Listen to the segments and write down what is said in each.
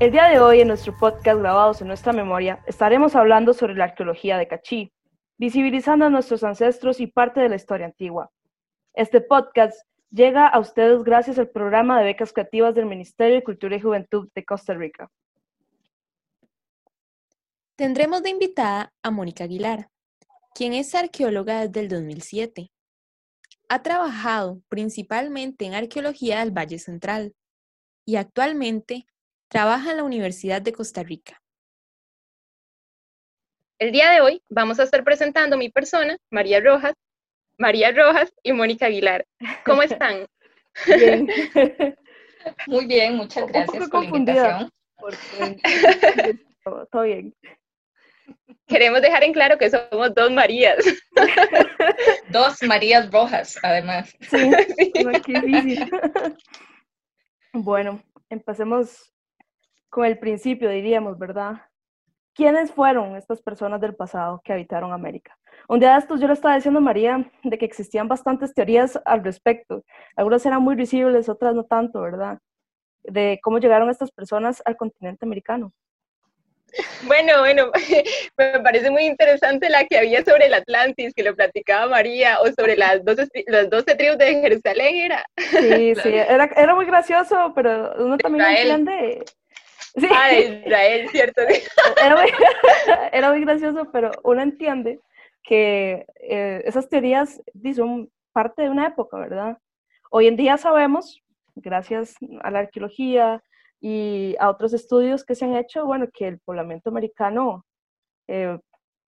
El día de hoy, en nuestro podcast Grabados en nuestra memoria, estaremos hablando sobre la arqueología de Cachí, visibilizando a nuestros ancestros y parte de la historia antigua. Este podcast llega a ustedes gracias al programa de becas creativas del Ministerio de Cultura y Juventud de Costa Rica. Tendremos de invitada a Mónica Aguilar, quien es arqueóloga desde el 2007. Ha trabajado principalmente en arqueología del Valle Central y actualmente Trabaja en la Universidad de Costa Rica. El día de hoy vamos a estar presentando mi persona, María Rojas, María Rojas y Mónica Aguilar. ¿Cómo están? Bien. Muy bien, muchas gracias por la invitación. todo bien. Queremos dejar en claro que somos dos Marías. dos Marías Rojas, además. Sí, sí. Bueno, empecemos con el principio, diríamos, ¿verdad? ¿Quiénes fueron estas personas del pasado que habitaron América? Un día de estos yo le estaba diciendo a María de que existían bastantes teorías al respecto. Algunas eran muy visibles, otras no tanto, ¿verdad? De cómo llegaron estas personas al continente americano. Bueno, bueno, me parece muy interesante la que había sobre el Atlantis, que lo platicaba María, o sobre las 12, las 12 tribus de Jerusalén, era. Sí, sí, era, era muy gracioso, pero uno también entiende Ah, de Israel, cierto. Era muy, gracioso, pero uno entiende que eh, esas teorías son parte de una época, ¿verdad? Hoy en día sabemos, gracias a la arqueología y a otros estudios que se han hecho, bueno, que el poblamiento americano, eh,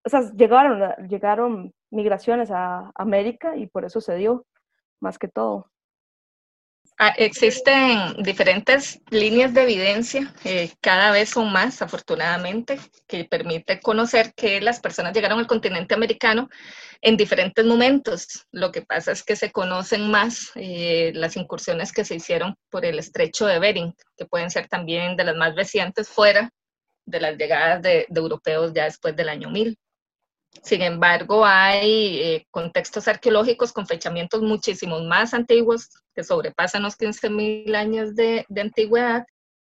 o sea, llegaron, llegaron migraciones a América y por eso se dio, más que todo. Ah, existen diferentes líneas de evidencia, eh, cada vez son más, afortunadamente, que permite conocer que las personas llegaron al continente americano en diferentes momentos. Lo que pasa es que se conocen más eh, las incursiones que se hicieron por el estrecho de Bering, que pueden ser también de las más recientes fuera de las llegadas de, de europeos ya después del año 1000. Sin embargo, hay eh, contextos arqueológicos con fechamientos muchísimos más antiguos, que sobrepasan los 15.000 años de, antigüedad,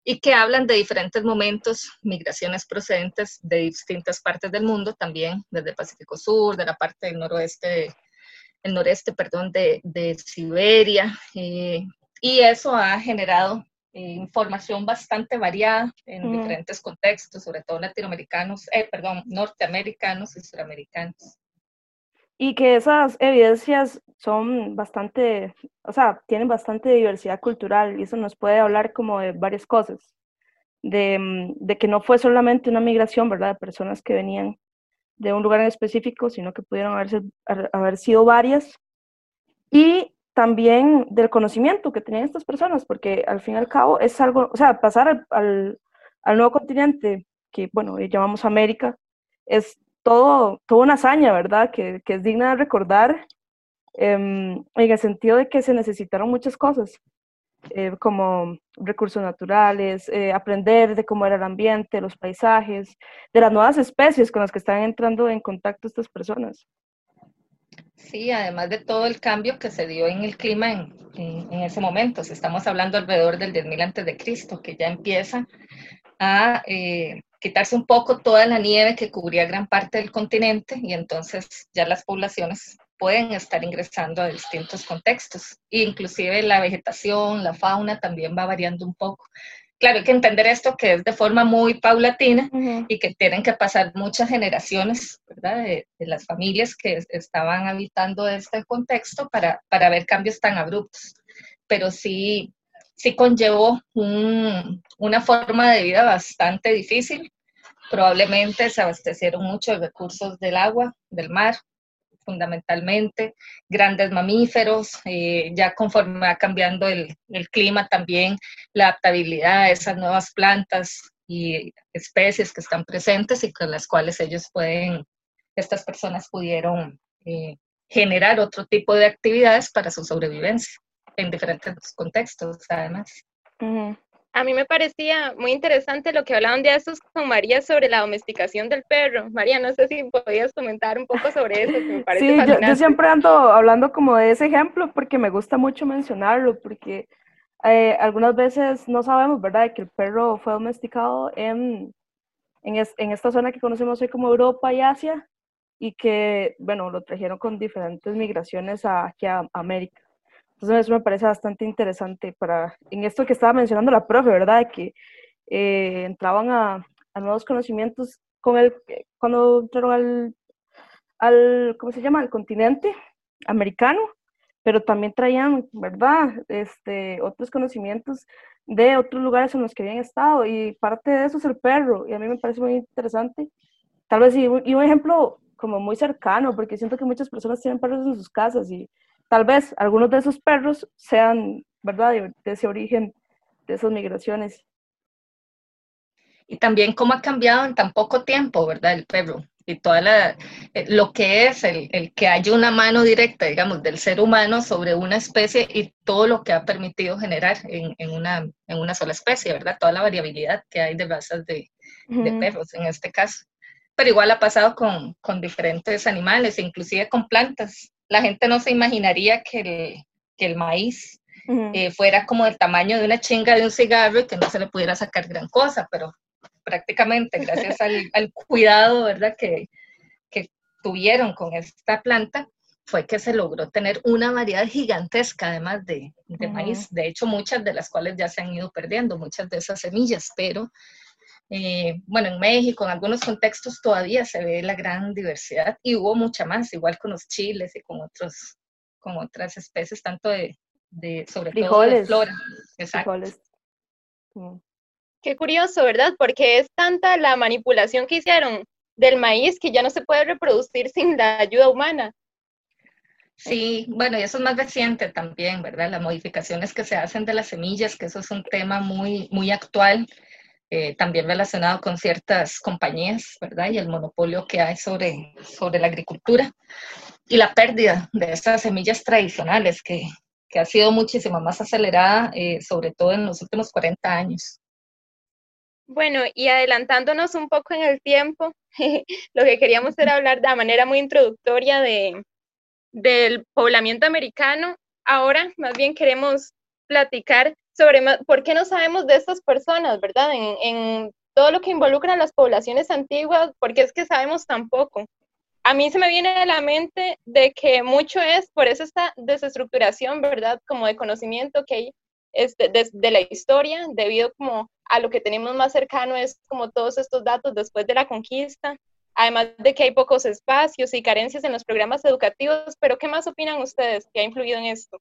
y que hablan de diferentes momentos, migraciones procedentes de distintas partes del mundo, también desde el Pacífico Sur, de la parte del noroeste, el noreste, perdón, de, Siberia, eh, y eso ha generado eh, información bastante variada en diferentes contextos, sobre todo latinoamericanos, eh, perdón, norteamericanos y suramericanos. Y que esas evidencias son bastante, o sea, tienen bastante diversidad cultural y eso nos puede hablar como de varias cosas, de, mm, de que no fue solamente una migración, ¿verdad?, de personas que venían de un lugar en específico, sino que pudieron haberse, haber sido varias. Y también del conocimiento que tenían estas personas, porque al fin y al cabo es algo, o sea, pasar al, al, nuevo continente, que bueno, llamamos América, es todo, toda una hazaña, ¿verdad? Que, que es digna de recordar em, en el sentido de que se necesitaron muchas cosas, eh, como recursos naturales, eh, aprender de cómo era el ambiente, los paisajes, de las nuevas especies con las que están entrando en contacto estas personas. Sí, además de todo el cambio que se dio en el clima en, en, ese momento, si estamos hablando alrededor del 10.000 antes de Cristo, que ya empieza a eh, quitarse un poco toda la nieve que cubría gran parte del continente y entonces ya las poblaciones pueden estar ingresando a distintos contextos. Inclusive la vegetación, la fauna también va variando un poco claro, hay que entender esto que es de forma muy paulatina y que tienen que pasar muchas generaciones, ¿verdad? De, las familias que estaban habitando este contexto para, para ver cambios tan abruptos. Pero sí, sí conllevó una forma de vida bastante difícil. Probablemente se abastecieron muchos recursos del agua, del mar, fundamentalmente, grandes mamíferos, eh, ya conforme va cambiando el, clima también, la adaptabilidad a esas nuevas plantas y especies que están presentes y con las cuales ellos pueden, estas personas pudieron eh, generar otro tipo de actividades para su sobrevivencia en diferentes contextos, además. A mí me parecía muy interesante lo que hablaban de esos con María sobre la domesticación del perro. María, no sé si podías comentar un poco sobre eso, que me parece Sí, yo, yo, siempre ando hablando como de ese ejemplo porque me gusta mucho mencionarlo, porque eh, algunas veces no sabemos, ¿verdad?, que el perro fue domesticado en, en, en, esta zona que conocemos hoy como Europa y Asia y que, bueno, lo trajeron con diferentes migraciones aquí a América. Entonces eso me parece bastante interesante para, en esto que estaba mencionando la profe, ¿verdad?, de que eh, entraban a, a, nuevos conocimientos con el, cuando entraron al, al, ¿cómo se llama?, al continente americano pero también traían, ¿verdad? Este, otros conocimientos de otros lugares en los que habían estado y parte de eso es el perro y a mí me parece muy interesante. Tal vez y, y un ejemplo como muy cercano, porque siento que muchas personas tienen perros en sus casas y tal vez algunos de esos perros sean, ¿verdad?, de, de ese origen, de esas migraciones. Y también cómo ha cambiado en tan poco tiempo, ¿verdad? El perro y toda la, eh, lo que es el, el, que haya una mano directa, digamos, del ser humano sobre una especie y todo lo que ha permitido generar en, en, una, en una sola especie, ¿verdad? Toda la variabilidad que hay de razas de, de perros en este caso. Pero igual ha pasado con, con diferentes animales, inclusive con plantas. La gente no se imaginaría que el, que el maíz eh, fuera como del tamaño de una chinga de un cigarro y que no se le pudiera sacar gran cosa, pero prácticamente gracias al, al, cuidado ¿verdad? Que, que tuvieron con esta planta, fue que se logró tener una variedad gigantesca además de, de uh -huh. maíz. De hecho, muchas de las cuales ya se han ido perdiendo, muchas de esas semillas, pero eh, bueno, en México, en algunos contextos todavía se ve la gran diversidad y hubo mucha más, igual con los chiles y con, otros, con otras especies, tanto de, de sobre Frijoles. todo de flora. Exacto. Frijoles. Qué curioso, ¿verdad? Porque es tanta la manipulación que hicieron del maíz que ya no se puede reproducir sin la ayuda humana. Sí, bueno, y eso es más reciente también, ¿verdad? Las modificaciones que se hacen de las semillas, que eso es un tema muy, muy actual, eh, también relacionado con ciertas compañías, ¿verdad? Y el monopolio que hay sobre, sobre la agricultura y la pérdida de esas semillas tradicionales que, que ha sido muchísimo más acelerada, eh, sobre todo en los últimos 40 años. Bueno, y adelantándonos un poco en el tiempo, lo que queríamos era hablar de manera muy introductoria de, del poblamiento americano. Ahora, más bien queremos platicar por qué no sabemos de estas personas, ¿verdad? En, todo lo que involucra a las poblaciones antiguas, porque es que sabemos tan poco. A mí se me viene a la mente de que mucho es por eso esta desestructuración, ¿verdad? Como de conocimiento que hay este, de, de, la historia, debido como a lo que tenemos más cercano es como todos estos datos después de la conquista, además de que hay pocos espacios y carencias en los programas educativos, pero ¿qué más opinan ustedes que ha influido en esto?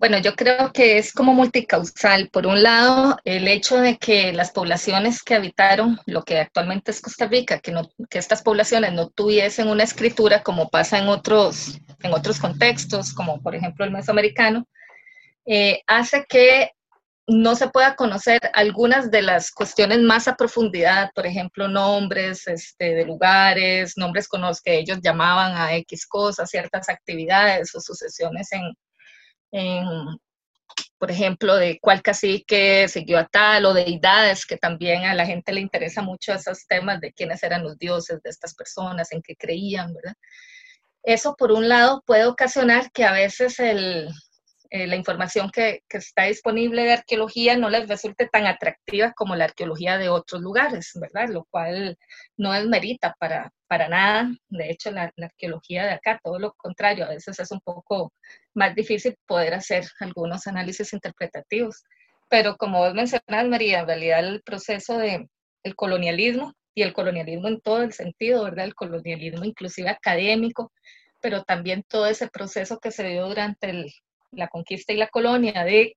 Bueno, yo creo que es como multicausal. Por un lado, el hecho de que las poblaciones que habitaron lo que actualmente es Costa Rica, que, no, que estas poblaciones no tuviesen una escritura como pasa en otros, en otros contextos, como por ejemplo el mesoamericano, eh, hace que no se pueda conocer algunas de las cuestiones más a profundidad, por ejemplo, nombres este, de lugares, nombres con los que ellos llamaban a X cosas, ciertas actividades o sucesiones en, por ejemplo, de cuál cacique siguió a tal o deidades, que también a la gente le interesa mucho esos temas de quiénes eran los dioses de estas personas, en qué creían, ¿verdad? Eso, por un lado, puede ocasionar que a veces el, eh, la información que, que, está disponible de arqueología no les resulte tan atractiva como la arqueología de otros lugares, ¿verdad? Lo cual no es merita para, para nada. De hecho, la, arqueología de acá, todo lo contrario, a veces es un poco más difícil poder hacer algunos análisis interpretativos. Pero como vos mencionas, María, en realidad el proceso de el colonialismo y el colonialismo en todo el sentido, ¿verdad? El colonialismo inclusive académico, pero también todo ese proceso que se dio durante el, la conquista y la colonia, de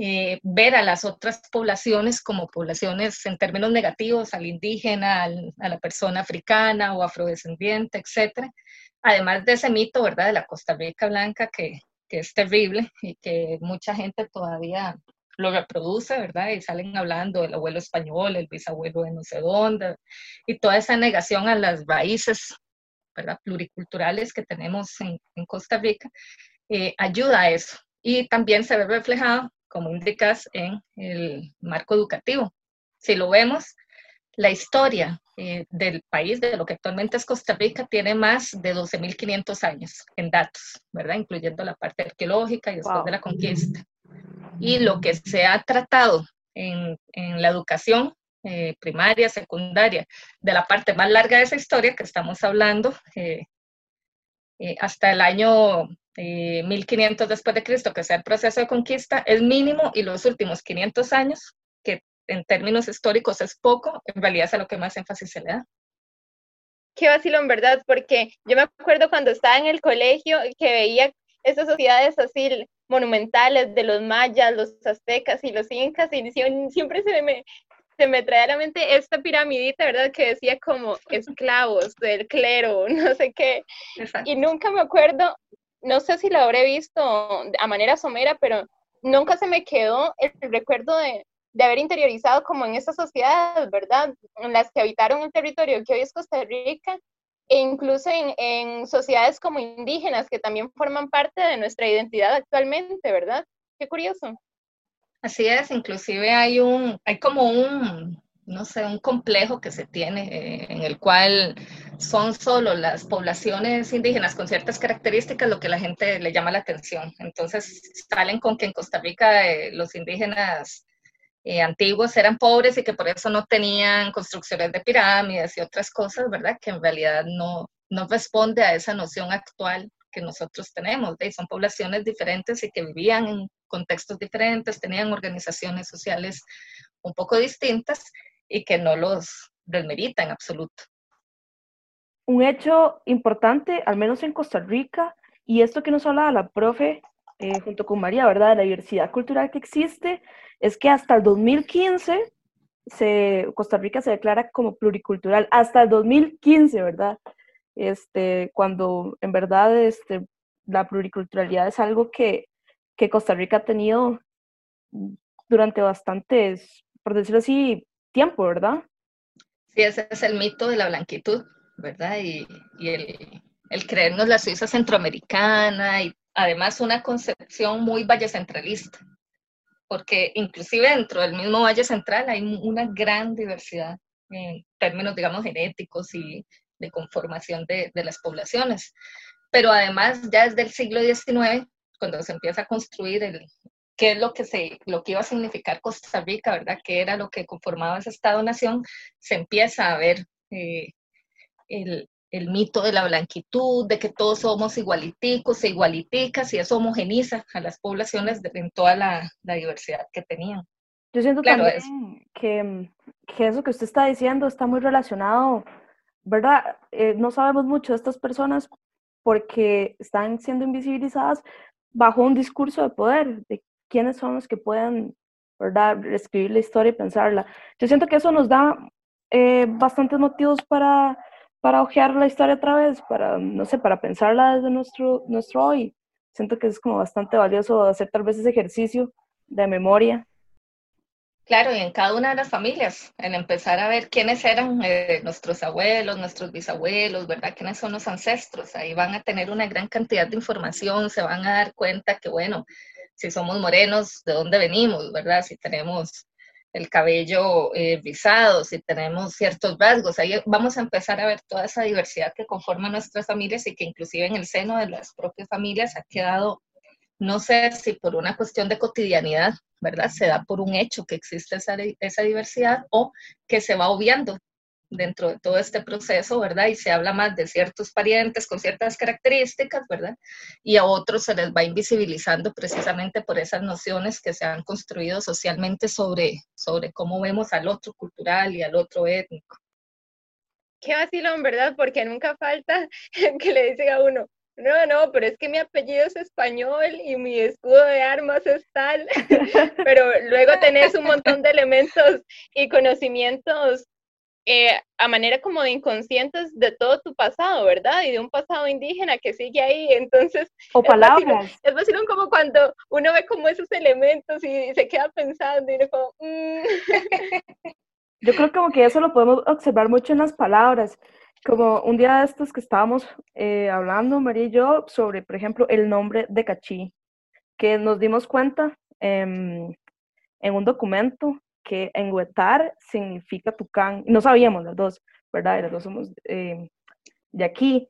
eh, ver a las otras poblaciones como poblaciones en términos negativos, al indígena, a la persona africana o afrodescendiente, etc. Además de ese mito, ¿verdad?, de la Costa Rica blanca que, que es terrible y que mucha gente todavía lo reproduce, ¿verdad? Y salen hablando del abuelo español, el bisabuelo de no sé dónde, y toda esa negación a las raíces, ¿verdad? Pluriculturales que tenemos en, en Costa Rica, eh, ayuda a eso. Y también se ve reflejado, como indicas, en el marco educativo. Si lo vemos, la historia eh, del país, de lo que actualmente es Costa Rica, tiene más de 12.500 años en datos, ¿verdad? Incluyendo la parte arqueológica y después wow. de la conquista. y lo que se ha tratado en, en la educación eh, primaria, secundaria, de la parte más larga de esa historia que estamos hablando, eh, eh, hasta el año 1500 después de Cristo, que sea el proceso de conquista, es mínimo y los últimos 500 años, que en términos históricos es poco, en realidad es a lo que más énfasis se le da. Qué vacilo en verdad, porque yo me acuerdo cuando estaba en el colegio que veía esas sociedades así monumentales de los mayas, los aztecas y los incas, y siempre se me, se me trae a la mente esta piramidita, ¿verdad? Que decía como esclavos del clero, no sé qué. Y nunca me acuerdo, no sé si lo habré visto a manera somera, pero nunca se me quedó el recuerdo de, de haber interiorizado como en esas sociedades, ¿verdad? En las que habitaron el territorio que hoy es Costa Rica e incluso en, en, sociedades como indígenas que también forman parte de nuestra identidad actualmente, ¿verdad? Qué curioso. Así es, inclusive hay un, hay como un, no sé, un complejo que se tiene eh, en el cual son solo las poblaciones indígenas con ciertas características lo que la gente le llama la atención. Entonces salen con que en Costa Rica eh, los indígenas eh, antiguos eran pobres y que por eso no tenían construcciones de pirámides y otras cosas, ¿verdad? Que en realidad no, no responde a esa noción actual que nosotros tenemos. ¿ve? Son poblaciones diferentes y que vivían en contextos diferentes, tenían organizaciones sociales un poco distintas y que no los desmerita en absoluto. Un hecho importante, al menos en Costa Rica, y esto que nos hablaba la profe eh, junto con María, ¿verdad? De la diversidad cultural que existe, es que hasta el 2015 se, Costa Rica se declara como pluricultural, hasta el 2015, ¿verdad? Este, cuando en verdad este, la pluriculturalidad es algo que, que Costa Rica ha tenido durante bastantes, por decirlo así, tiempo, ¿verdad? Sí, ese es el mito de la blanquitud, ¿verdad? Y, el, el, creernos la Suiza centroamericana y además una concepción muy vallecentralista, porque inclusive dentro del mismo Valle Central hay una gran diversidad en términos, digamos, genéticos y de conformación de, de las poblaciones. Pero además, ya desde el siglo XIX, cuando se empieza a construir el, qué es lo que, se, lo que iba a significar Costa Rica, ¿verdad? ¿Qué era lo que conformaba ese Estado-nación? Se empieza a ver eh, el, el, mito de la blanquitud, de que todos somos igualiticos e igualiticas, y eso homogeniza a las poblaciones en toda la, la diversidad que tenían. Yo siento también que, que, eso que usted está diciendo está muy relacionado, ¿verdad? Eh, no sabemos mucho de estas personas porque están siendo invisibilizadas bajo un discurso de poder, de quiénes son los que pueden, ¿verdad?, escribir la historia y pensarla. Yo siento que eso nos da eh, bastantes motivos para para ojear la historia otra vez, para, no sé, para pensarla desde nuestro, nuestro hoy. Siento que es como bastante valioso hacer tal vez ese ejercicio de memoria. Claro, y en cada una de las familias, en empezar a ver quiénes eran eh, nuestros abuelos, nuestros bisabuelos, ¿verdad? ¿Quiénes son los ancestros? Ahí van a tener una gran cantidad de información, se van a dar cuenta que, bueno, si somos morenos, ¿de dónde venimos, ¿verdad? Si tenemos el cabello eh, rizado, si tenemos ciertos rasgos. Ahí vamos a empezar a ver toda esa diversidad que conforma nuestras familias y que inclusive en el seno de las propias familias ha quedado, no sé si por una cuestión de cotidianidad, ¿verdad? Se da por un hecho que existe esa, esa diversidad o que se va obviando dentro de todo este proceso, ¿verdad? Y se habla más de ciertos parientes con ciertas características, ¿verdad? Y a otros se les va invisibilizando precisamente por esas nociones que se han construido socialmente sobre, sobre cómo vemos al otro cultural y al otro étnico. Qué vacilón, ¿verdad? Porque nunca falta que le dicen a uno, no, no, pero es que mi apellido es español y mi escudo de armas es tal, pero luego tenés un montón de elementos y conocimientos eh, a manera como de inconscientes de todo tu pasado, ¿verdad? Y de un pasado indígena que sigue ahí, entonces... O palabras. Es vacilón como cuando uno ve como esos elementos y se queda pensando y uno como... Mm". Yo creo como que eso lo podemos observar mucho en las palabras. Como un día de estos que estábamos eh, hablando, María y yo, sobre, por ejemplo, el nombre de Cachí, que nos dimos cuenta en un documento que enguetar significa tucán. No sabíamos las dos, ¿verdad? Las dos somos eh, de aquí.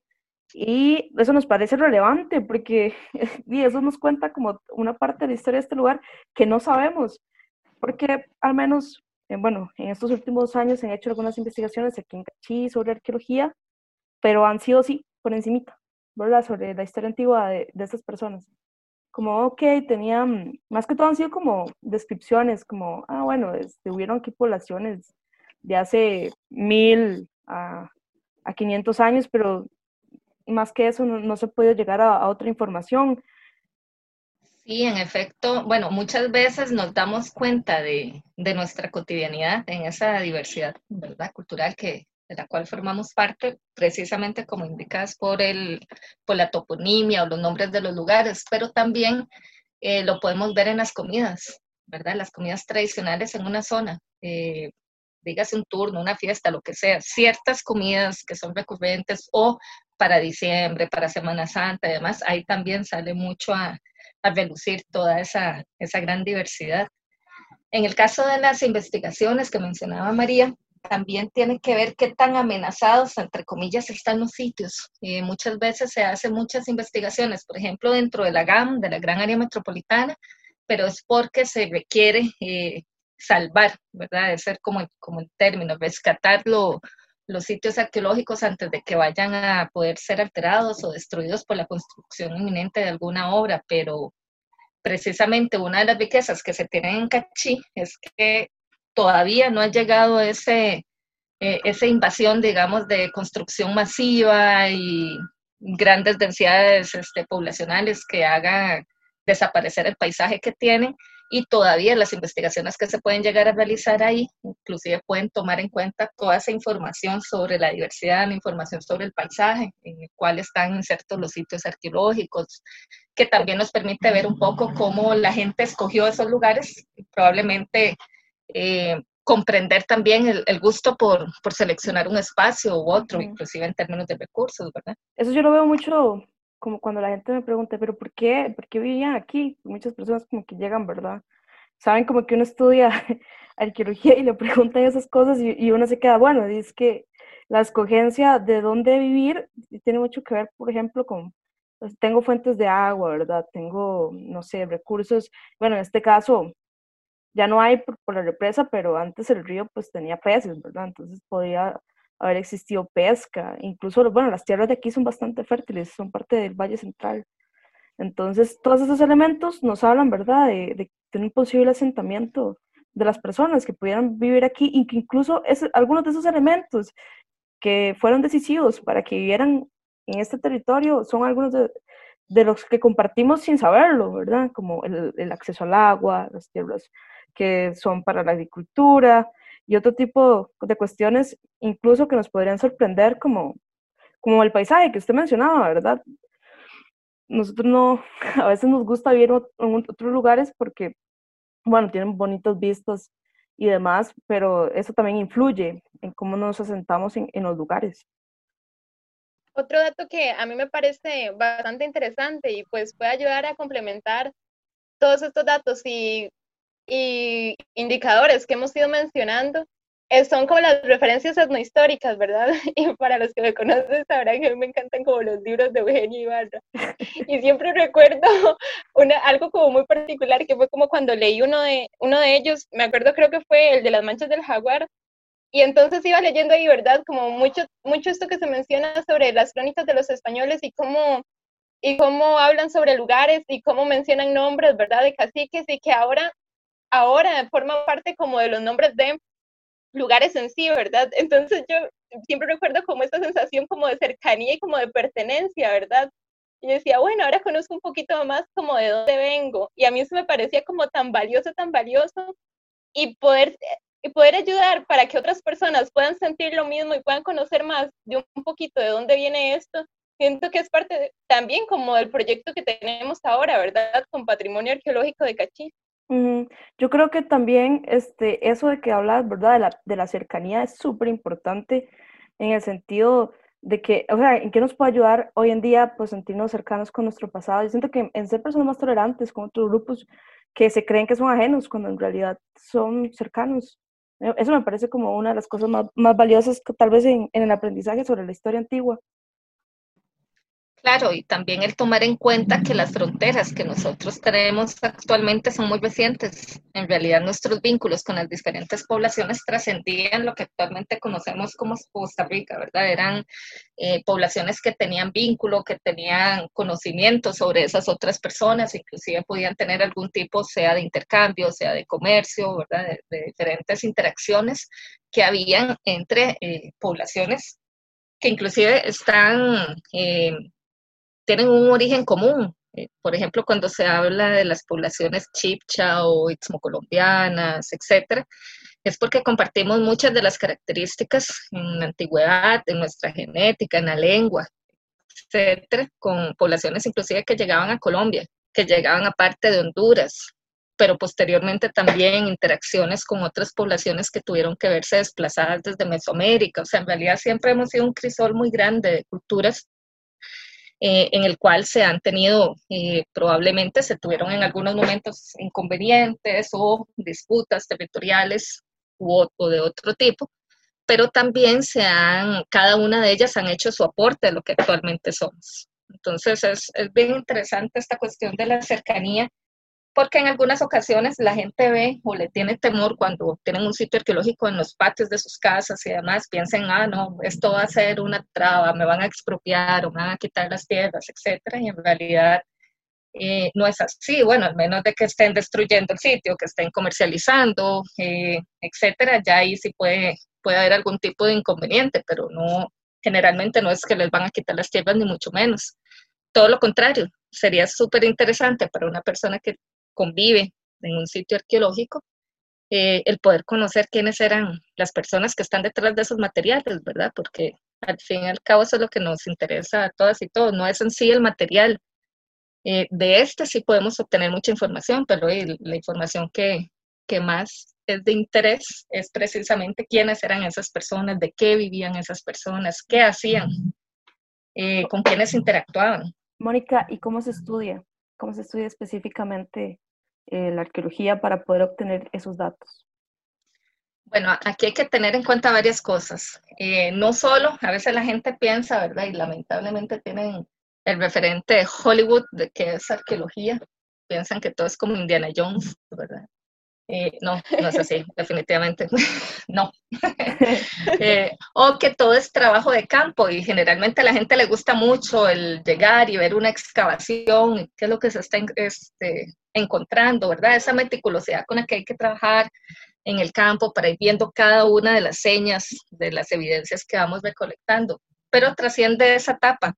Y eso nos parece relevante porque y eso nos cuenta como una parte de la historia de este lugar que no sabemos, porque al menos, eh, bueno, en estos últimos años se han hecho algunas investigaciones aquí en Cachí sobre arqueología, pero han sido, sí, por encimita, ¿verdad? Sobre la historia antigua de, de estas personas. Como, ok, tenían, más que todo han sido como descripciones, como, ah, bueno, este, hubieron aquí poblaciones de hace mil a, a 500 años, pero más que eso no, se puede llegar a, otra información. Sí, en efecto, bueno, muchas veces nos damos cuenta de, de, nuestra cotidianidad en esa diversidad. Cultural que, de la cual formamos parte, precisamente como indicas por, el, por la toponimia o los nombres de los lugares, pero también eh, lo podemos ver en las comidas, ¿verdad? Las comidas tradicionales en una zona. Eh, dígase un turno, una fiesta, lo que sea, ciertas comidas que son recurrentes o para diciembre, para Semana Santa y demás, ahí también sale mucho a, a relucir toda esa, esa gran diversidad. En el caso de las investigaciones que mencionaba María, también tiene que ver qué tan amenazados, entre comillas, están los sitios. Y muchas veces se hacen muchas investigaciones, por ejemplo, dentro de la GAM, de la Gran Área Metropolitana, pero es porque se requiere eh, salvar, ¿verdad? De ser como, como el término, rescatar los sitios arqueológicos antes de que vayan a poder ser alterados o destruidos por la construcción inminente de alguna obra, pero precisamente una de las riquezas que se tienen en Cachí es que todavía no ha llegado ese, eh, esa invasión, digamos, de construcción masiva y grandes densidades este, poblacionales que haga desaparecer el paisaje que tienen y todavía las investigaciones que se pueden llegar a realizar ahí, inclusive pueden tomar en cuenta toda esa información sobre la diversidad, la información sobre el paisaje, en el cual están insertos los sitios arqueológicos, que también nos permite ver un poco cómo la gente escogió esos lugares, probablemente eh, comprender también el, gusto por, por, seleccionar un espacio u otro, inclusive en términos de recursos, ¿verdad? Eso yo lo veo mucho como cuando la gente me pregunta, pero ¿por qué? ¿Por qué vivían aquí? Muchas personas como que llegan, ¿verdad? Saben como que uno estudia arqueología y le preguntan esas cosas y, uno se queda, bueno, dice que la escogencia de dónde vivir tiene mucho que ver, por ejemplo, con, pues, tengo fuentes de agua, ¿verdad? Tengo, no sé, recursos, bueno, en este caso ya no hay por, por la represa, pero antes el río pues tenía peces, ¿verdad? Entonces podía haber existido pesca, incluso, bueno, las tierras de aquí son bastante fértiles, son parte del Valle Central. Entonces, todos esos elementos nos hablan, ¿verdad?, de, de, un posible asentamiento de las personas que pudieran vivir aquí, y que incluso es, algunos de esos elementos que fueron decisivos para que vivieran en este territorio son algunos de, de los que compartimos sin saberlo, ¿verdad? Como el, acceso al agua, las tierras que son para la agricultura, y otro tipo de cuestiones incluso que nos podrían sorprender como, como el paisaje que usted mencionaba, ¿verdad? Nosotros no, a veces nos gusta vivir en otros lugares porque, bueno, tienen bonitas vistas y demás, pero eso también influye en cómo nos asentamos en, en los lugares. Otro dato que a mí me parece bastante interesante y pues puede ayudar a complementar todos estos datos y y indicadores que hemos ido mencionando eh, son como las referencias etnohistóricas, ¿verdad? Y para los que me conocen sabrán que a mí me encantan como los libros de Eugenio Ibarra. Y siempre recuerdo una, algo como muy particular que fue como cuando leí uno de, uno de ellos, me acuerdo creo que fue el de las manchas del jaguar, y entonces iba leyendo ahí, ¿verdad? Como mucho, mucho esto que se menciona sobre las crónicas de los españoles y cómo, y cómo hablan sobre lugares y cómo mencionan nombres, ¿verdad? De caciques y que ahora ahora forma parte como de los nombres de lugares en sí, ¿verdad? Entonces yo siempre recuerdo como esta sensación como de cercanía y como de pertenencia, ¿verdad? Y decía, bueno, ahora conozco un poquito más como de dónde vengo. Y a mí eso me parecía como tan valioso, tan valioso. Y poder, y poder ayudar para que otras personas puedan sentir lo mismo y puedan conocer más de un poquito de dónde viene esto, siento que es parte también como del proyecto que tenemos ahora, ¿verdad? Con Patrimonio Arqueológico de Cachí. Yo creo que también este, eso de que hablas, ¿verdad? De la, de la cercanía es súper importante en el sentido de que, o sea, ¿en qué nos puede ayudar hoy en día, pues, sentirnos cercanos con nuestro pasado? Yo siento que en ser personas más tolerantes con otros grupos que se creen que son ajenos cuando en realidad son cercanos. E, eso me parece como una de las cosas más, más valiosas, tal vez en, en el aprendizaje sobre la historia antigua. Claro, y también el tomar en cuenta que las fronteras que nosotros tenemos actualmente son muy recientes. En realidad nuestros vínculos con las diferentes poblaciones trascendían lo que actualmente conocemos como Costa Rica, ¿verdad? Eran eh, poblaciones que tenían vínculo, que tenían conocimiento sobre esas otras personas, inclusive podían tener algún tipo, sea de intercambio, sea de comercio, ¿verdad? De, diferentes interacciones que habían entre eh, poblaciones que inclusive están... Eh, tienen un origen común. Eh, por ejemplo, cuando se habla de las poblaciones chipcha o colombianas, etcétera, es porque compartimos muchas de las características en la antigüedad, en nuestra genética, en la lengua, etcétera, con poblaciones inclusive que llegaban a Colombia, que llegaban a parte de Honduras, pero posteriormente también interacciones con otras poblaciones que tuvieron que verse desplazadas desde Mesoamérica. O sea, en realidad siempre hemos sido un crisol muy grande de culturas eh, en el cual se han tenido, eh, probablemente se tuvieron en algunos momentos inconvenientes o disputas territoriales u, o de otro tipo, pero también se han, cada una de ellas han hecho su aporte a lo que actualmente somos. Entonces es, es bien interesante esta cuestión de la cercanía porque en algunas ocasiones la gente ve o le tiene temor cuando tienen un sitio arqueológico en los patios de sus casas y además piensan, ah, no, esto va a ser una traba, me van a expropiar o me van a quitar las tierras, etcétera, y en realidad eh, no es así, bueno, al menos de que estén destruyendo el sitio, que estén comercializando, eh, etcétera, ya ahí sí puede, puede haber algún tipo de inconveniente, pero no, generalmente no es que les van a quitar las tierras, ni mucho menos. Todo lo contrario, sería súper interesante para una persona que convive en un sitio arqueológico, eh, el poder conocer quiénes eran las personas que están detrás de esos materiales, ¿verdad? Porque al fin y al cabo eso es lo que nos interesa a todas y todos, no es en sí el material. Eh, de este sí podemos obtener mucha información, pero la información que, que más es de interés es precisamente quiénes eran esas personas, de qué vivían esas personas, qué hacían, eh, con quiénes interactuaban. Mónica, ¿y cómo se estudia? ¿Cómo se estudia específicamente eh, la arqueología para poder obtener esos datos? Bueno, aquí hay que tener en cuenta varias cosas. Eh, no solo, a veces la gente piensa, ¿verdad? Y lamentablemente tienen el referente de Hollywood de que es arqueología. Piensan que todo es como Indiana Jones, ¿verdad? Eh, no, no es así, definitivamente. no. Eh, o que todo es trabajo de campo y generalmente a la gente le gusta mucho el llegar y ver una excavación, qué es lo que se está este, encontrando, ¿verdad? Esa meticulosidad con la que hay que trabajar en el campo para ir viendo cada una de las señas, de las evidencias que vamos recolectando. Pero trasciende esa etapa.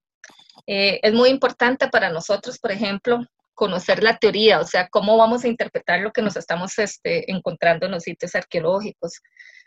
Eh, es muy importante para nosotros, por ejemplo, conocer la teoría, o sea, cómo vamos a interpretar lo que nos estamos este, encontrando en los sitios arqueológicos,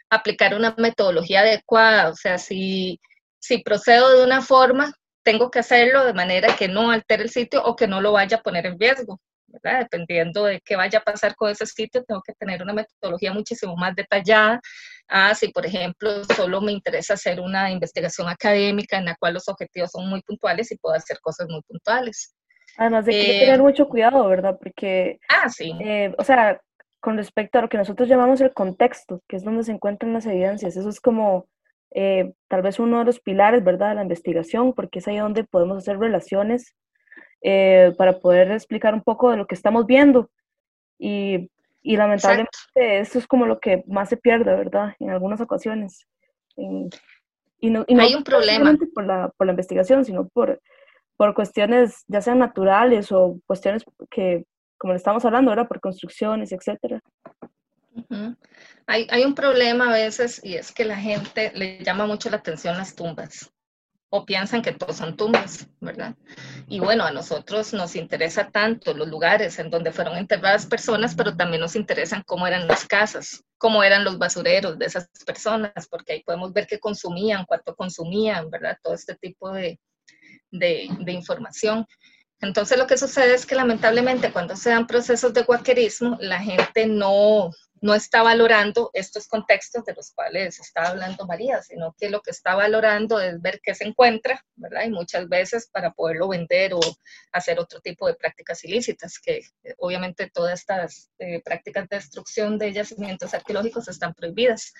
aplicar una metodología adecuada, o sea, si, si procedo de una forma, tengo que hacerlo de manera que no altere el sitio o que no lo vaya a poner en riesgo. Dependiendo de qué vaya a pasar con ese sitio, tengo que tener una metodología muchísimo más detallada. Ah, si, por ejemplo, solo me interesa hacer una investigación académica en la cual los objetivos son muy puntuales y puedo hacer cosas muy puntuales. Además de que hay que tener eh, mucho cuidado, ¿verdad? Porque, ah, sí. Eh, o sea, con respecto a lo que nosotros llamamos el contexto, que es donde se encuentran las evidencias, eso es como eh, tal vez uno de los pilares, ¿verdad?, de la investigación, porque es ahí donde podemos hacer relaciones para poder explicar un poco de lo que estamos viendo. Y, y lamentablemente eso es como lo que más se pierde, ¿verdad?, en algunas ocasiones. y no, y no Hay un problema. Por la, por la investigación, sino por por cuestiones ya sean naturales o cuestiones que, como le estamos hablando ahora, por construcciones, etcétera. hay, hay, un problema a veces y es que la gente le llama mucho la atención las tumbas o piensan que todos son tumbas, ¿verdad? Y bueno, a nosotros nos interesa tanto los lugares en donde fueron enterradas personas, pero también nos interesan cómo eran las casas, cómo eran los basureros de esas personas, porque ahí podemos ver qué consumían, cuánto consumían, ¿verdad? Todo este tipo de, de, información. Entonces lo que sucede es que lamentablemente cuando se dan procesos de guaquerismo, la gente no, no está valorando estos contextos de los cuales está hablando María, sino que lo que está valorando es ver qué se encuentra, ¿verdad? Y muchas veces para poderlo vender o hacer otro tipo de prácticas ilícitas, que eh, obviamente todas estas eh, prácticas de destrucción de yacimientos arqueológicos están prohibidas.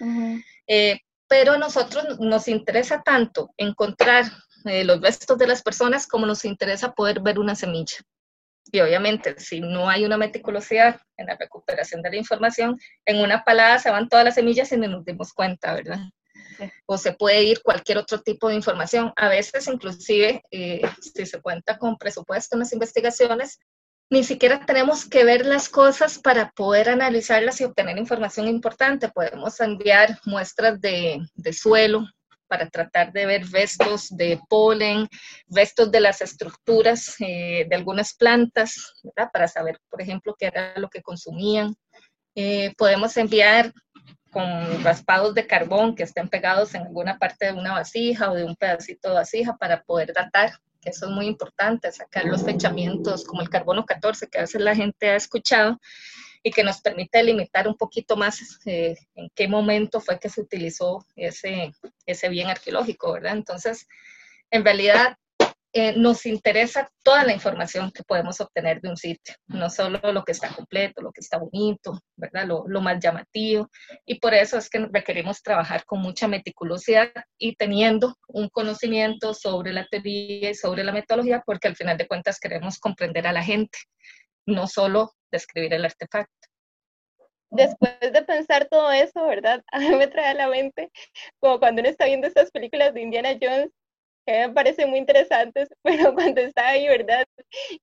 Eh, pero a nosotros nos interesa tanto encontrar eh, los restos de las personas como nos interesa poder ver una semilla. Y obviamente, si no hay una meticulosidad en la recuperación de la información, en una palada se van todas las semillas y no nos dimos cuenta, ¿verdad? O se puede ir cualquier otro tipo de información. A veces, inclusive, eh, si se cuenta con presupuesto en las investigaciones, ni siquiera tenemos que ver las cosas para poder analizarlas y obtener información importante. Podemos enviar muestras de, de suelo, para tratar de ver restos de polen, restos de las estructuras eh, de algunas plantas, para saber, por ejemplo, qué era lo que consumían. Eh, podemos enviar con raspados de carbón que estén pegados en alguna parte de una vasija o de un pedacito de vasija para poder datar, que eso es muy importante, sacar los fechamientos como el carbono 14 que a veces la gente ha escuchado y que nos permite limitar un poquito más eh, en qué momento fue que se utilizó ese, ese bien arqueológico, ¿verdad? Entonces, en realidad, eh, nos interesa toda la información que podemos obtener de un sitio, no solo lo que está completo, lo que está bonito, ¿verdad? Lo, lo, más llamativo. Y por eso es que requerimos trabajar con mucha meticulosidad y teniendo un conocimiento sobre la teoría y sobre la metodología, porque al final de cuentas queremos comprender a la gente, no solo describir el artefacto. Después de pensar todo eso, ¿verdad? A mí me trae a la mente como cuando uno está viendo estas películas de Indiana Jones, que me parecen muy interesantes, pero cuando está ahí, ¿verdad?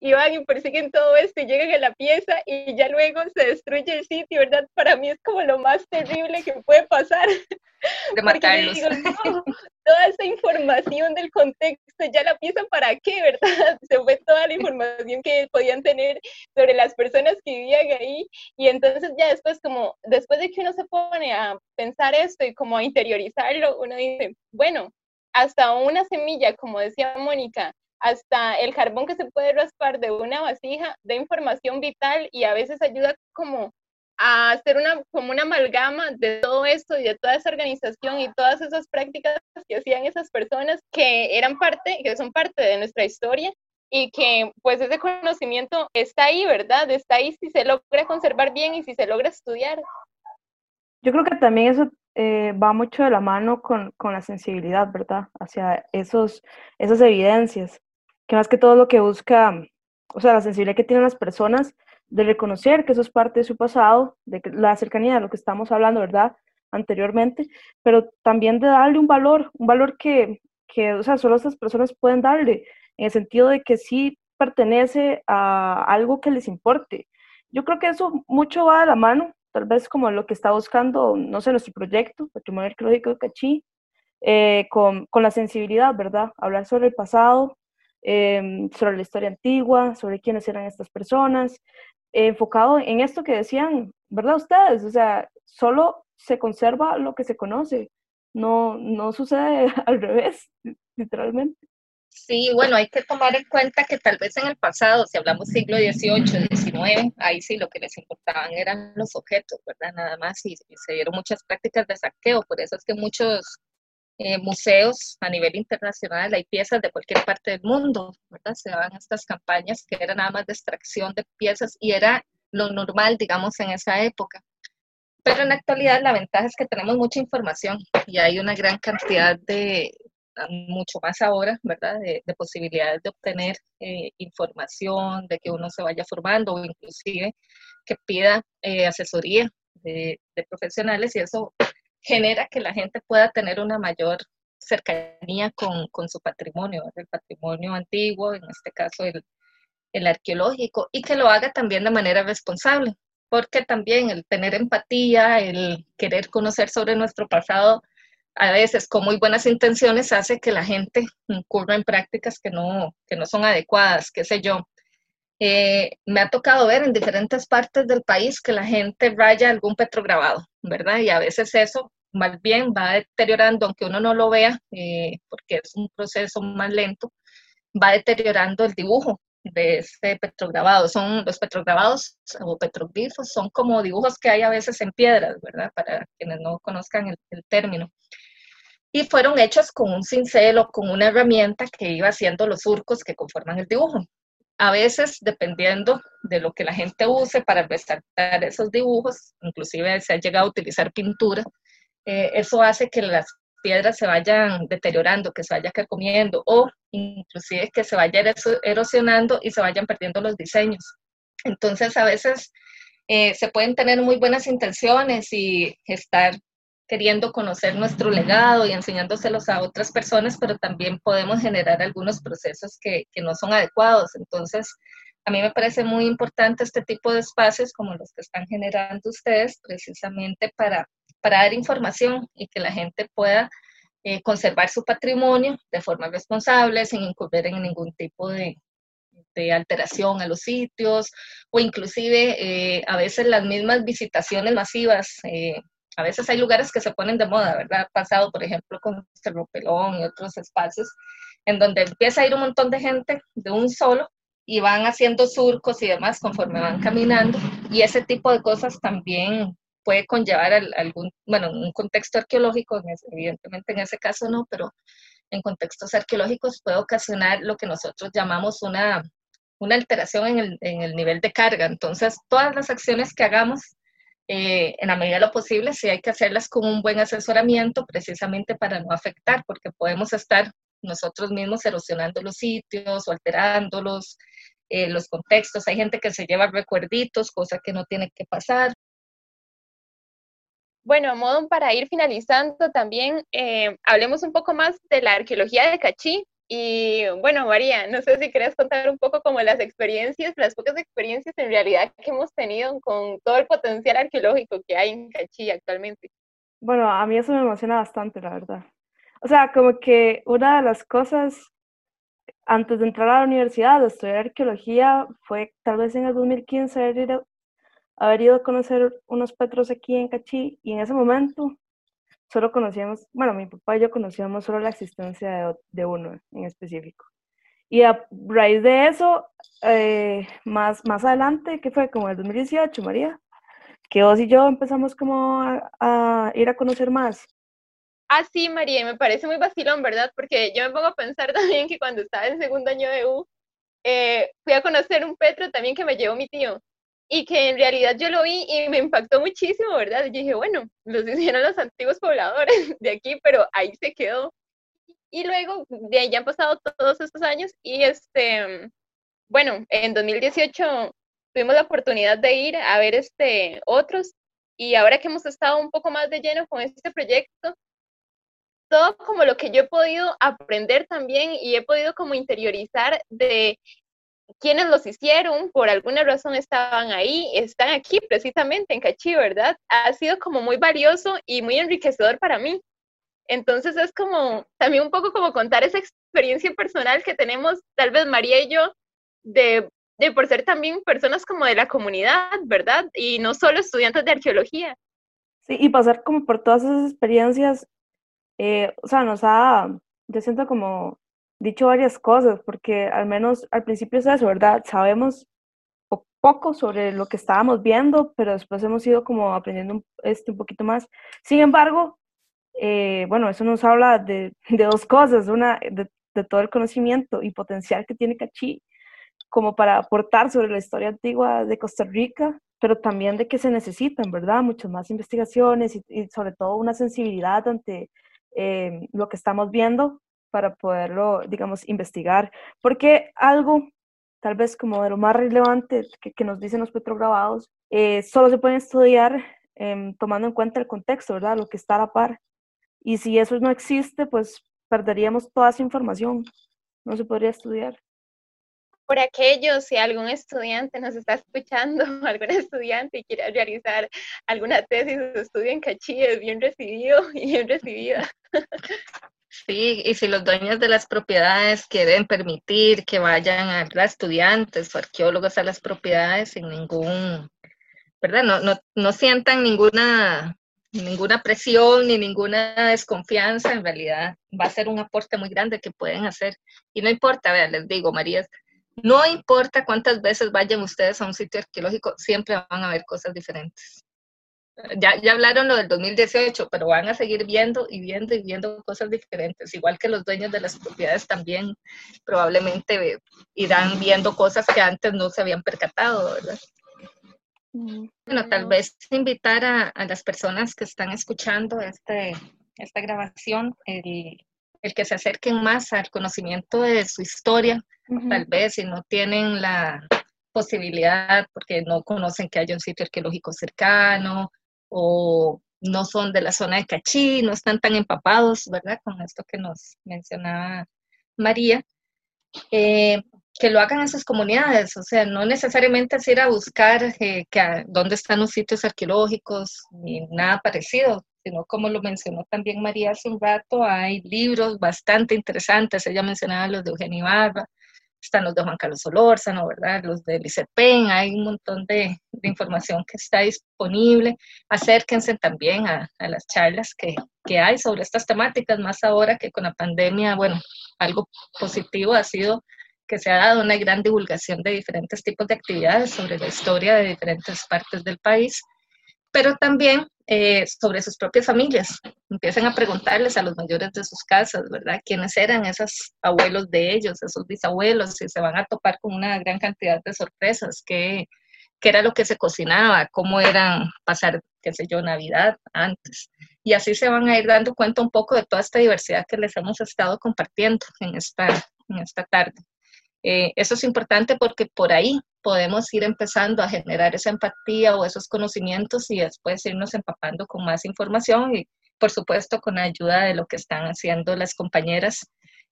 Y van y persiguen todo esto y llegan a la pieza y ya luego se destruye el sitio, ¿verdad? Para mí es como lo más terrible que puede pasar. De matarlos. Digo, no, toda esa información del contexto, ya la pieza para qué, ¿verdad? Se fue toda la información que podían tener sobre las personas que vivían ahí y entonces ya después como, después de que uno se pone a pensar esto y como a interiorizarlo, uno dice, bueno, hasta una semilla, como decía Mónica, hasta el carbón que se puede raspar de una vasija de información vital y a veces ayuda como a hacer una, como una amalgama de todo esto y de toda esa organización y todas esas prácticas que hacían esas personas que eran parte, que son parte de nuestra historia y que pues ese conocimiento está ahí, ¿verdad? Está ahí si se logra conservar bien y si se logra estudiar. Yo creo que también eso eh, va mucho de la mano con, con, la sensibilidad, ¿verdad? Hacia esos, esas evidencias, que más que todo lo que busca, o sea, la sensibilidad que tienen las personas de reconocer que eso es parte de su pasado, de la cercanía de lo que estamos hablando, ¿verdad? Anteriormente, pero también de darle un valor, un valor que, que o sea, solo estas personas pueden darle, en el sentido de que sí pertenece a algo que les importe. Yo creo que eso mucho va de la mano tal vez como lo que está buscando, no sé, nuestro proyecto, Patrimonio Arqueológico de Cachí, eh, con, con, la sensibilidad, ¿verdad? Hablar sobre el pasado, eh, sobre la historia antigua, sobre quiénes eran estas personas, enfocado en esto que decían, ¿verdad ustedes? O sea, solo se conserva lo que se conoce, no, no sucede al revés, literalmente. Sí, bueno, hay que tomar en cuenta que tal vez en el pasado, si hablamos siglo XVIII, XIX, ahí sí lo que les importaban eran los objetos, ¿verdad? Nada más, y, se dieron muchas prácticas de saqueo, por eso es que muchos eh, museos a nivel internacional hay piezas de cualquier parte del mundo, ¿verdad? Se daban estas campañas que eran nada más de extracción de piezas y era lo normal, digamos, en esa época. Pero en la actualidad la ventaja es que tenemos mucha información y hay una gran cantidad de, mucho más ahora, ¿verdad? De, posibilidades de obtener eh, información, de que uno se vaya formando o inclusive que pida eh, asesoría de, profesionales y eso genera que la gente pueda tener una mayor cercanía con, con su patrimonio, el patrimonio antiguo, en este caso el, el arqueológico, y que lo haga también de manera responsable, porque también el tener empatía, el querer conocer sobre nuestro pasado, a veces con muy buenas intenciones hace que la gente incurra en prácticas que no, que no son adecuadas, qué sé yo. Eh, me ha tocado ver en diferentes partes del país que la gente raya algún petrograbado, ¿verdad? Y a veces eso más bien va deteriorando, aunque uno no lo vea, eh, porque es un proceso más lento, va deteriorando el dibujo de ese petrograbado. Son los petrograbados o petroglifos, son como dibujos que hay a veces en piedras, ¿verdad? Para quienes no conozcan el, el término. Y fueron hechos con un cincel o con una herramienta que iba haciendo los surcos que conforman el dibujo. A veces, dependiendo de lo que la gente use para resaltar esos dibujos, inclusive se ha llegado a utilizar pintura, eh, eso hace que las piedras se vayan deteriorando, que se vaya comiendo o inclusive que se vaya erosionando y se vayan perdiendo los diseños. Entonces a veces eh, se pueden tener muy buenas intenciones y estar queriendo conocer nuestro legado y enseñándoselos a otras personas, pero también podemos generar algunos procesos que, que no son adecuados. Entonces, a mí me parece muy importante este tipo de espacios como los que están generando ustedes, precisamente para, para dar información y que la gente pueda eh, conservar su patrimonio de forma responsable, sin incurrir en ningún tipo de, de alteración a los sitios o inclusive eh, a veces las mismas visitaciones masivas. Eh, a veces hay lugares que se ponen de moda, ¿verdad? Pasado, por ejemplo, con Cerro Pelón y otros espacios, en donde empieza a ir un montón de gente de un solo y van haciendo surcos y demás conforme van caminando. Y ese tipo de cosas también puede conllevar algún, bueno, un contexto arqueológico, evidentemente en ese caso no, pero en contextos arqueológicos puede ocasionar lo que nosotros llamamos una, una alteración en el, en el nivel de carga. Entonces, todas las acciones que hagamos eh, en la medida de lo posible, sí hay que hacerlas con un buen asesoramiento precisamente para no afectar, porque podemos estar nosotros mismos erosionando los sitios o alterándolos, eh, los contextos. Hay gente que se lleva recuerditos, cosa que no tiene que pasar. Bueno, modo para ir finalizando también, eh, hablemos un poco más de la arqueología de Cachí, y bueno, María, no sé si quieres contar un poco como las experiencias, las pocas experiencias en realidad que hemos tenido con todo el potencial arqueológico que hay en Cachí actualmente. Bueno, a mí eso me emociona bastante, la verdad. O sea, como que una de las cosas antes de entrar a la universidad, de estudiar arqueología, fue tal vez en el 2015 haber ido, haber ido a conocer unos petros aquí en Cachí y en ese momento solo conocíamos, bueno, mi papá y yo conocíamos solo la existencia de, uno en específico. Y a raíz de eso, eh, más, más adelante, que fue como el 2018, María, que vos y yo empezamos como a, ir a conocer más. Ah, sí, María, me parece muy vacilón, ¿verdad? Porque yo me pongo a pensar también que cuando estaba en segundo año de U, eh, fui a conocer un Petro también que me llevó mi tío y que en realidad yo lo vi y me impactó muchísimo, ¿verdad? Yo dije, bueno, los hicieron los antiguos pobladores de aquí, pero ahí se quedó. Y luego, de ahí ya han pasado todos estos años y este, bueno, en 2018 tuvimos la oportunidad de ir a ver este otros y ahora que hemos estado un poco más de lleno con este proyecto, todo como lo que yo he podido aprender también y he podido como interiorizar de quienes los hicieron, por alguna razón estaban ahí, están aquí precisamente en Cachí, ¿verdad? Ha sido como muy valioso y muy enriquecedor para mí. Entonces es como también un poco como contar esa experiencia personal que tenemos, tal vez María y yo, de, de por ser también personas como de la comunidad, ¿verdad? Y no solo estudiantes de arqueología. Sí, y pasar como por todas esas experiencias, eh, o sea, nos ha, yo siento como dicho varias cosas, porque al menos al principio es eso, ¿verdad? Sabemos poco sobre lo que estábamos viendo, pero después hemos ido como aprendiendo un, este, un poquito más. Sin embargo, eh, bueno, eso nos habla de, dos cosas, una, de, de, todo el conocimiento y potencial que tiene Cachí como para aportar sobre la historia antigua de Costa Rica, pero también de que se necesitan, ¿verdad? Muchas más investigaciones y, sobre todo una sensibilidad ante eh, lo que estamos viendo para poderlo, digamos, investigar. Porque algo, tal vez como de lo más relevante que, nos dicen los petrograbados, eh, solo se puede estudiar em, tomando en cuenta el contexto, ¿verdad? Lo que está a la par. Y si eso no existe, pues perderíamos toda esa información. No se podría estudiar. Por aquello, si algún estudiante nos está escuchando, algún estudiante quiere realizar alguna tesis o estudio en Cachí, es bien recibido y bien recibida. Sí, y si los dueños de las propiedades quieren permitir que vayan a estudiantes o arqueólogos a las propiedades sin ningún, ¿verdad? No, no, no sientan ninguna, ninguna presión ni ninguna desconfianza, en realidad va a ser un aporte muy grande que pueden hacer. Y no importa, vean, les digo, Marías, no importa cuántas veces vayan ustedes a un sitio arqueológico, siempre van a ver cosas diferentes ya, ya hablaron lo del 2018, pero van a seguir viendo y viendo y viendo cosas diferentes, igual que los dueños de las propiedades también probablemente irán viendo cosas que antes no se habían percatado, ¿verdad? Mm. Bueno, tal vez invitar a, a, las personas que están escuchando este, esta grabación, el, el, que se acerquen más al conocimiento de su historia, tal vez si no tienen la posibilidad porque no conocen que haya un sitio arqueológico cercano o no son de la zona de Cachí, no están tan empapados, ¿verdad? Con esto que nos mencionaba María, eh, que lo hagan en sus comunidades, o sea, no necesariamente es ir a buscar eh, que, dónde están los sitios arqueológicos ni nada parecido, sino como lo mencionó también María hace un rato, hay libros bastante interesantes, ella mencionaba los de Eugenio Barba, están los de Juan Carlos Solórzano, ¿verdad? Los de Lizeth Pen, hay un montón de, de, información que está disponible. Acérquense también a, a las charlas que, que, hay sobre estas temáticas, más ahora que con la pandemia, bueno, algo positivo ha sido que se ha dado una gran divulgación de diferentes tipos de actividades sobre la historia de diferentes partes del país, pero también eh, sobre sus propias familias. Empiezan a preguntarles a los mayores de sus casas, ¿verdad? ¿Quiénes eran esos abuelos de ellos, esos bisabuelos? Y se van a topar con una gran cantidad de sorpresas. ¿Qué, qué era lo que se cocinaba? ¿Cómo eran pasar, qué sé yo, Navidad antes? Y así se van a ir dando cuenta un poco de toda esta diversidad que les hemos estado compartiendo en esta, en esta tarde. Eh, eso es importante porque por ahí podemos ir empezando a generar esa empatía o esos conocimientos y después irnos empapando con más información y por supuesto con ayuda de lo que están haciendo las compañeras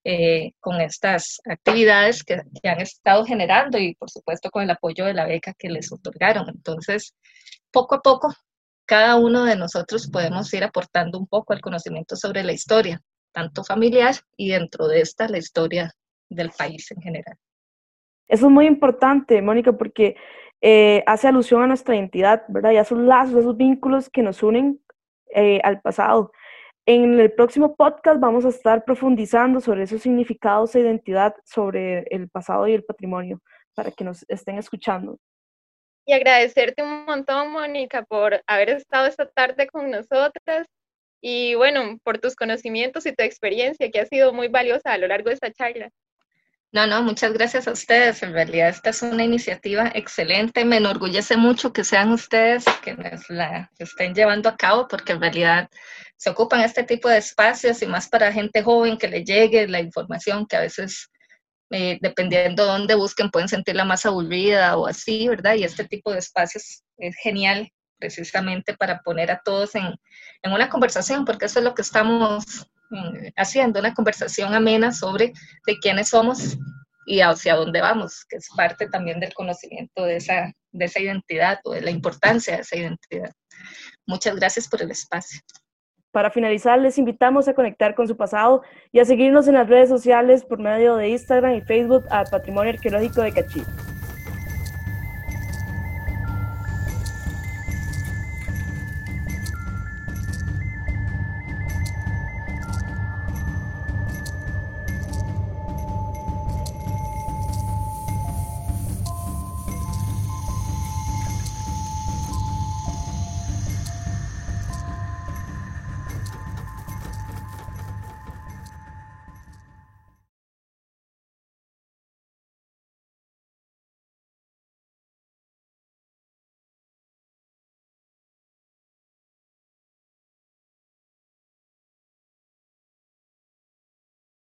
eh, con estas actividades que, que, han estado generando y por supuesto con el apoyo de la beca que les otorgaron. Entonces, poco a poco, cada uno de nosotros podemos ir aportando un poco al conocimiento sobre la historia, tanto familiar y dentro de esta la historia del país en general. Eso es muy importante, Mónica, porque eh, hace alusión a nuestra identidad, ¿verdad? Y a esos lazos, esos vínculos que nos unen eh, al pasado. En el próximo podcast vamos a estar profundizando sobre esos significados e identidad sobre el pasado y el patrimonio, para que nos estén escuchando. Y agradecerte un montón, Mónica, por haber estado esta tarde con nosotras y bueno, por tus conocimientos y tu experiencia, que ha sido muy valiosa a lo largo de esta charla. No, no, muchas gracias a ustedes. En realidad esta es una iniciativa excelente. Me enorgullece mucho que sean ustedes quienes la estén llevando a cabo porque en realidad se ocupan este tipo de espacios y más para gente joven que le llegue la información que a veces, eh, dependiendo de dónde busquen, pueden sentirla más aburrida o así, ¿verdad? Y este tipo de espacios es genial precisamente para poner a todos en, en una conversación porque eso es lo que estamos haciendo una conversación amena sobre de quiénes somos y hacia dónde vamos, que es parte también del conocimiento de esa, de esa identidad o de la importancia de esa identidad. Muchas gracias por el espacio. Para finalizar, les invitamos a conectar con su pasado y a seguirnos en las redes sociales por medio de Instagram y Facebook a Patrimonio Arqueológico de Cachí.